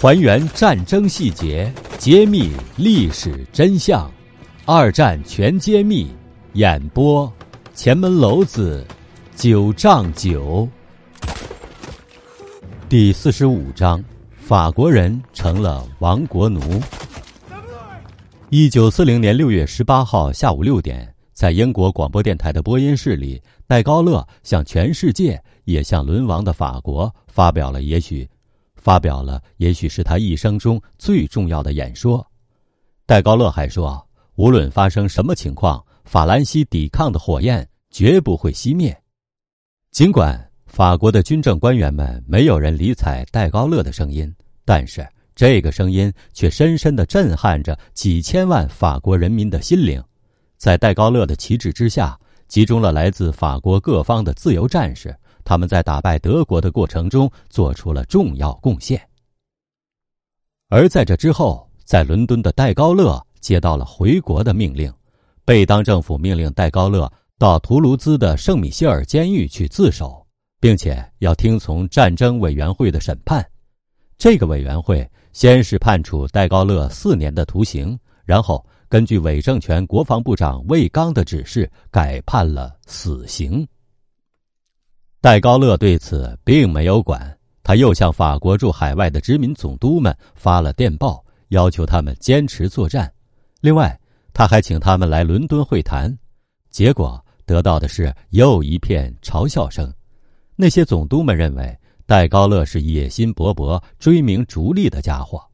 还原战争细节，揭秘历史真相，二战全揭秘。演播：前门楼子九丈九。第四十五章：法国人成了亡国奴。一九四零年六月十八号下午六点，在英国广播电台的播音室里，戴高乐向全世界，也向沦亡的法国发表了也许。发表了，也许是他一生中最重要的演说。戴高乐还说，无论发生什么情况，法兰西抵抗的火焰绝不会熄灭。尽管法国的军政官员们没有人理睬戴高乐的声音，但是这个声音却深深的震撼着几千万法国人民的心灵。在戴高乐的旗帜之下，集中了来自法国各方的自由战士。他们在打败德国的过程中做出了重要贡献，而在这之后，在伦敦的戴高乐接到了回国的命令，贝当政府命令戴高乐到图卢兹的圣米歇尔监狱去自首，并且要听从战争委员会的审判。这个委员会先是判处戴高乐四年的徒刑，然后根据伪政权国防部长魏刚的指示改判了死刑。戴高乐对此并没有管，他又向法国驻海外的殖民总督们发了电报，要求他们坚持作战。另外，他还请他们来伦敦会谈，结果得到的是又一片嘲笑声。那些总督们认为戴高乐是野心勃勃、追名逐利的家伙。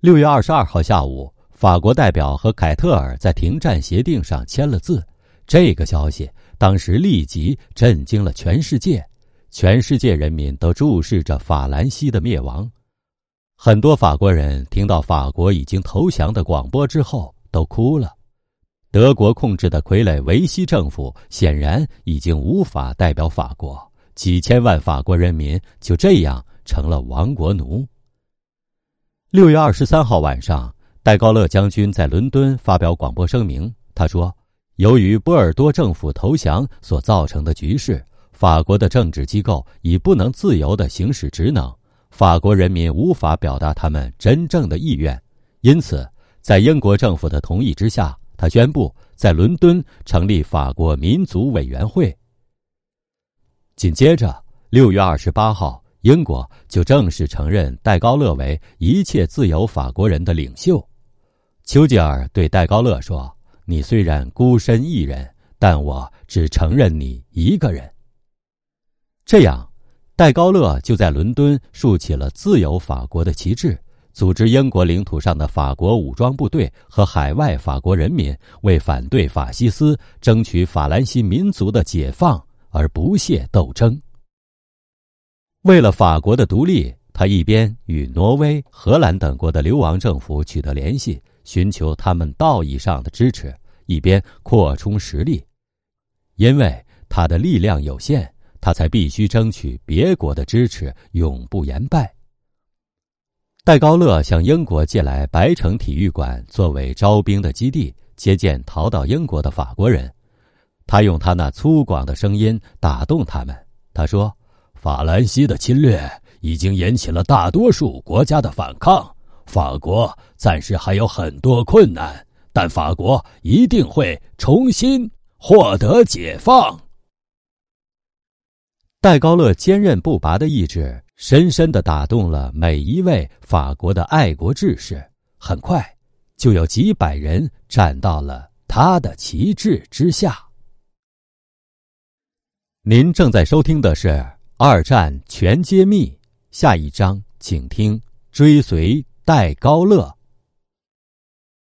六月二十二号下午，法国代表和凯特尔在停战协定上签了字。这个消息。当时立即震惊了全世界，全世界人民都注视着法兰西的灭亡。很多法国人听到法国已经投降的广播之后都哭了。德国控制的傀儡维希政府显然已经无法代表法国，几千万法国人民就这样成了亡国奴。六月二十三号晚上，戴高乐将军在伦敦发表广播声明，他说。由于波尔多政府投降所造成的局势，法国的政治机构已不能自由地行使职能，法国人民无法表达他们真正的意愿。因此，在英国政府的同意之下，他宣布在伦敦成立法国民族委员会。紧接着，六月二十八号，英国就正式承认戴高乐为一切自由法国人的领袖。丘吉尔对戴高乐说。你虽然孤身一人，但我只承认你一个人。这样，戴高乐就在伦敦竖起了自由法国的旗帜，组织英国领土上的法国武装部队和海外法国人民，为反对法西斯、争取法兰西民族的解放而不懈斗争。为了法国的独立，他一边与挪威、荷兰等国的流亡政府取得联系。寻求他们道义上的支持，一边扩充实力，因为他的力量有限，他才必须争取别国的支持，永不言败。戴高乐向英国借来白城体育馆作为招兵的基地，接见逃到英国的法国人。他用他那粗犷的声音打动他们。他说：“法兰西的侵略已经引起了大多数国家的反抗。”法国暂时还有很多困难，但法国一定会重新获得解放。戴高乐坚韧不拔的意志，深深的打动了每一位法国的爱国志士。很快，就有几百人站到了他的旗帜之下。您正在收听的是《二战全揭秘》，下一章请听追随。戴高乐。